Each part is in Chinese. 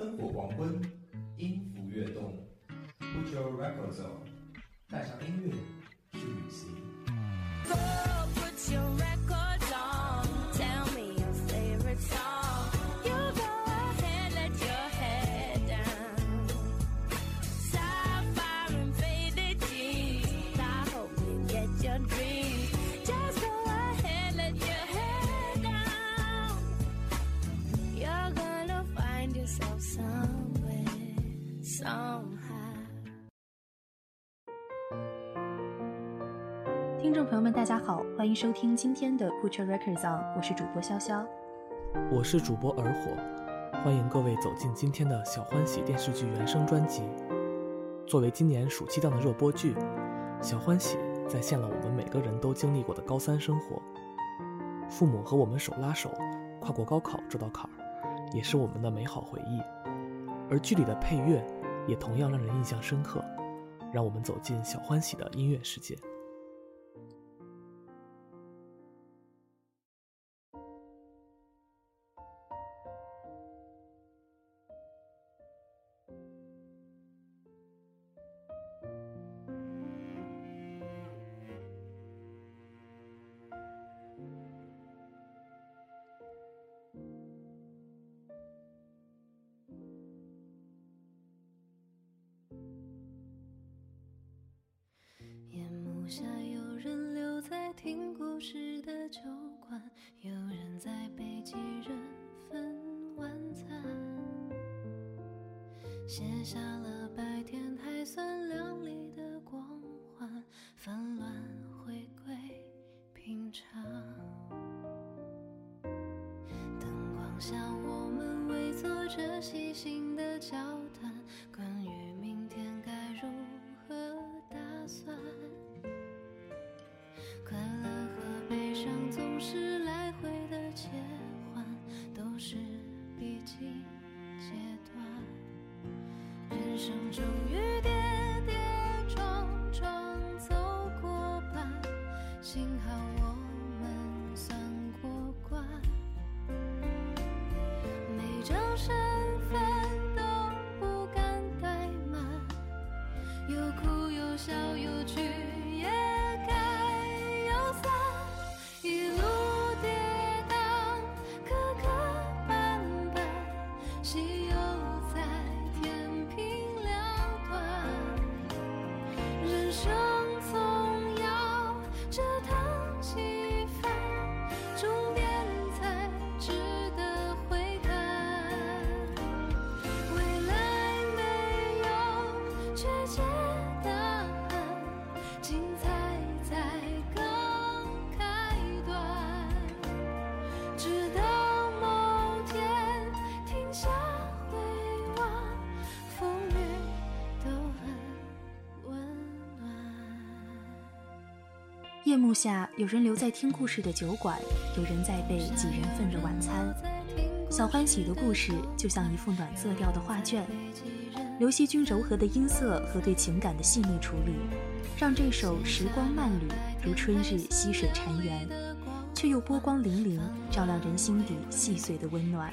灯火黄昏，音符跃动，Put your records on，带上音乐去旅行。听众朋友们，大家好，欢迎收听今天的 Put Your Records On，我是主播潇潇。我是主播尔火，欢迎各位走进今天的小欢喜电视剧原声专辑。作为今年暑期档的热播剧，《小欢喜》再现了我们每个人都经历过的高三生活。父母和我们手拉手跨过高考这道坎儿，也是我们的美好回忆。而剧里的配乐也同样让人印象深刻，让我们走进小欢喜的音乐世界。听故事的酒馆，有人在被几人份晚餐，写下了白天还算亮丽的光环，纷乱回归平常。灯光下，我们围坐着细心的交夜幕下，有人留在听故事的酒馆，有人在备几人份的晚餐。小欢喜的故事就像一幅暖色调的画卷，刘惜君柔和的音色和对情感的细腻处理，让这首《时光慢旅》如春日溪水潺湲，却又波光粼粼，照亮人心底细碎的温暖。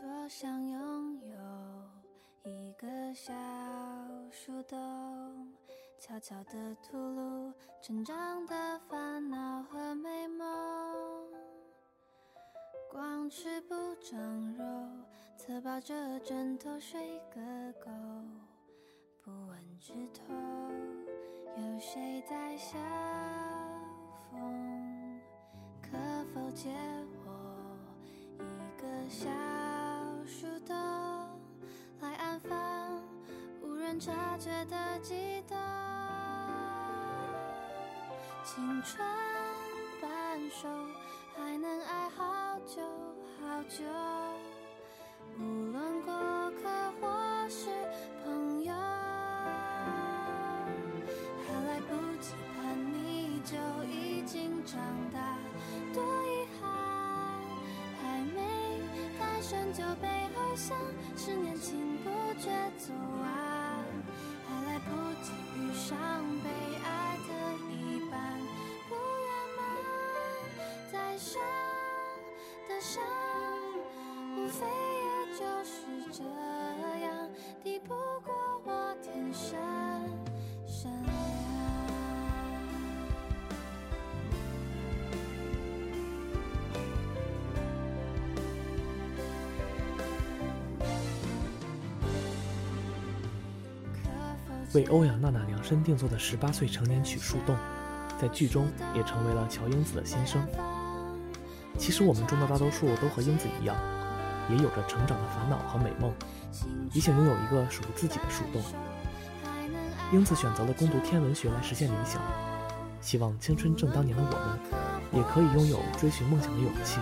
多想拥有一个小树洞，悄悄地吐露成长的烦恼和美梦。光吃不长肉，侧抱着枕头睡个够。不问枝头有谁在笑，风，可否借察觉的悸动。青春半熟，还能爱好久好久。无论过客或是朋友，还来不及叛逆就已经长大，多遗憾，还没诞生就被偶像，是年轻不觉走完，伤的伤，无非也就是这样，抵不过我天生善良。为欧阳娜娜量身定做的十八岁成年曲《树洞》，在剧中也成为了乔英子的心声。其实我们中的大多数都和英子一样，也有着成长的烦恼和美梦，也想拥有一个属于自己的树洞。英子选择了攻读天文学来实现理想，希望青春正当年的我们，也可以拥有追寻梦想的勇气。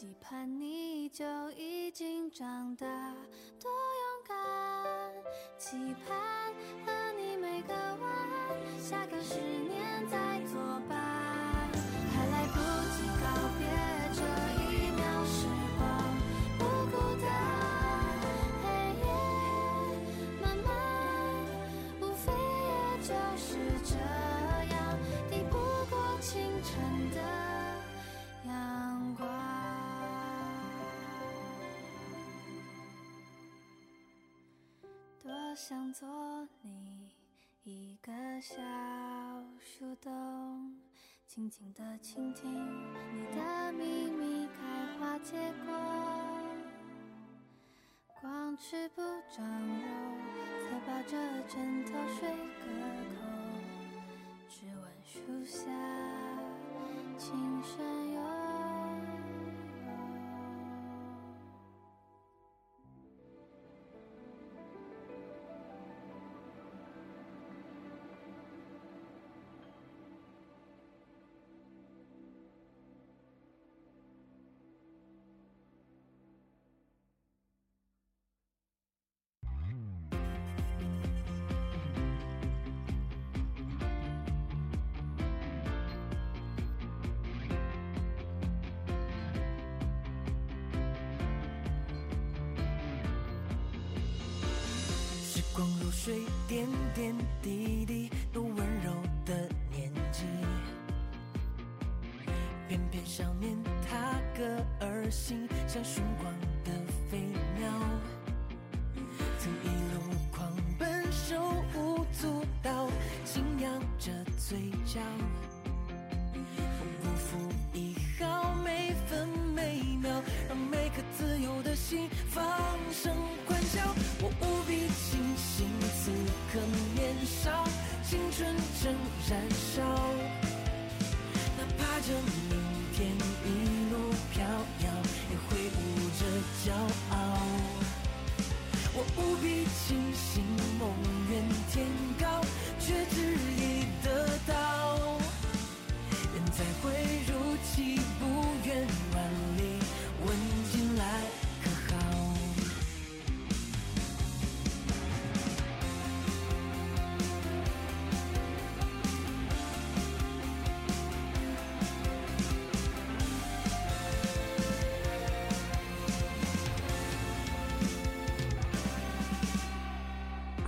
期盼你就已经长大，多勇敢！期盼和你每个晚安，下个十年再作伴。还来不及告别这一秒想做你一个小树洞，静静的倾听你的秘密开花结果。光吃不长肉，侧抱着枕头睡个水，点点滴滴都温柔的年纪。翩翩上面踏歌而行，像寻光的飞鸟。曾一路狂奔，手舞足蹈，轻扬着嘴角。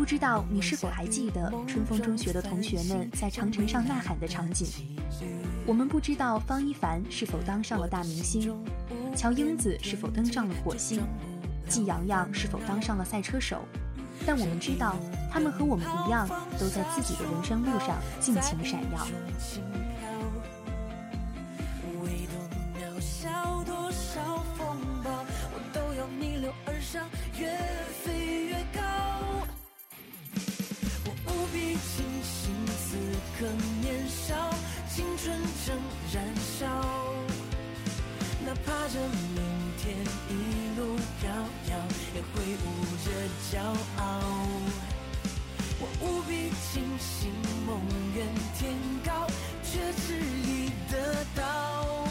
不知道你是否还记得春风中学的同学们在长城上呐喊的场景？我们不知道方一凡是否当上了大明星，乔英子是否登上了火星，季洋洋是否当上了赛车手，但我们知道，他们和我们一样，都在自己的人生路上尽情闪耀。年少青春正燃烧哪怕这明天一路飘摇也挥舞着骄傲我无比清醒梦远天高却执意得到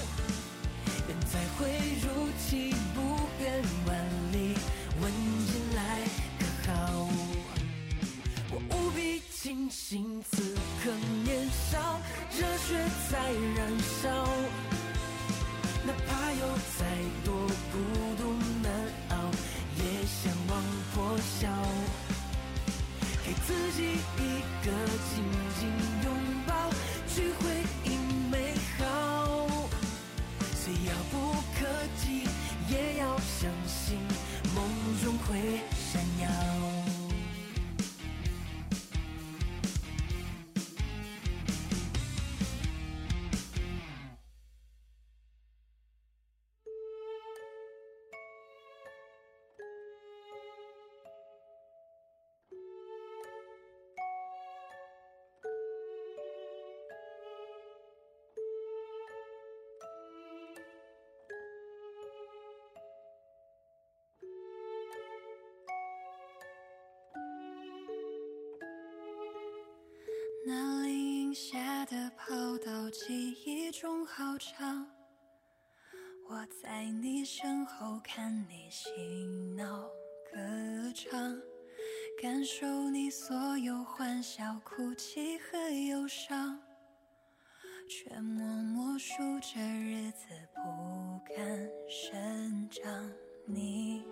愿再会如期不远万里问近来可好我无比清醒此刻。热血在燃烧哪怕有再多孤独难熬也向往破晓给自己一个紧紧拥抱去回应美好。虽遥不可及也要相信梦终会闪耀。那林荫下的跑道，记忆中好长。我在你身后看你嬉闹歌唱，感受你所有欢笑、哭泣和忧伤，却默默数着日子不敢生长。你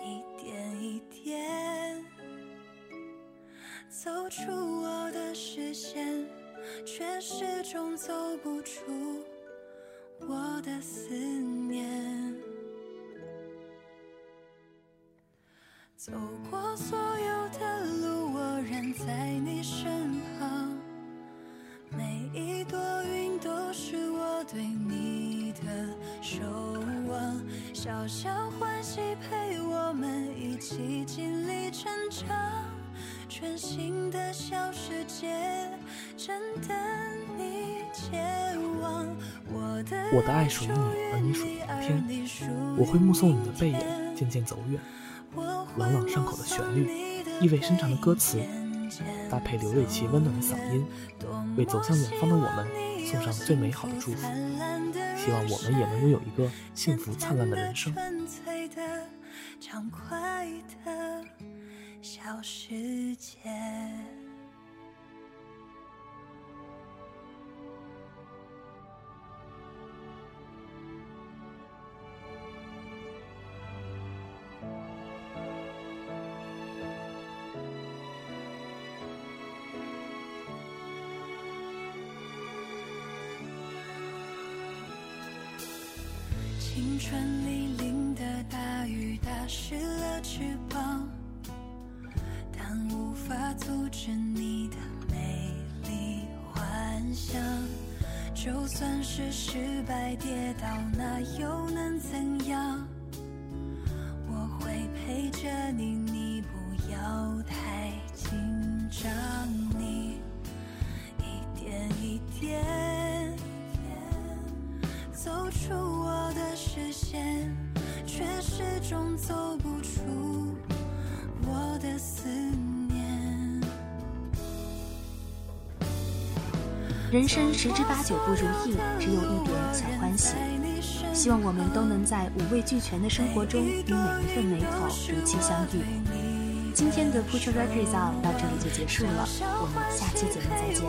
一点一点。走出我的视线，却始终走不出我的思念。走过所有的路，我仍在你身旁。每一朵云都是我对你的守望，小小欢喜陪我们一起经历成长。全新的小世界，正等你前往。我的爱属于你，而你属于明天。我会目送你的背影渐渐走远。朗朗上口的旋律，意味深长的歌词，搭配刘瑞琦温暖的嗓音，为走向远方的我们送上最美好的祝福。希望我们也能拥有一个幸福灿烂的人生。小世界。青春里淋的大雨，打湿了翅膀。就算是失败跌倒，那又能怎样？我会陪着你，你不要太紧张。你一点一点走出我的视线，却始终走人生十之八九不如意，只有一点小欢喜。希望我们都能在五味俱全的生活中，与每一份美好如期相遇。今天的 Put Your Records On 到这里就结束了，我们下期节目再见。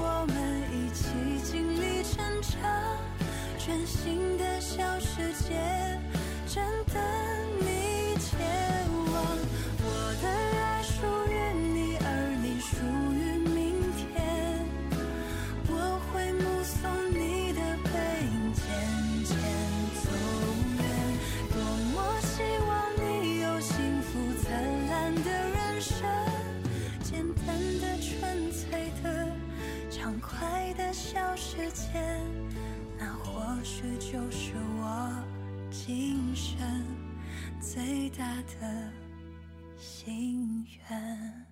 畅快的小世界，那或许就是我今生最大的心愿。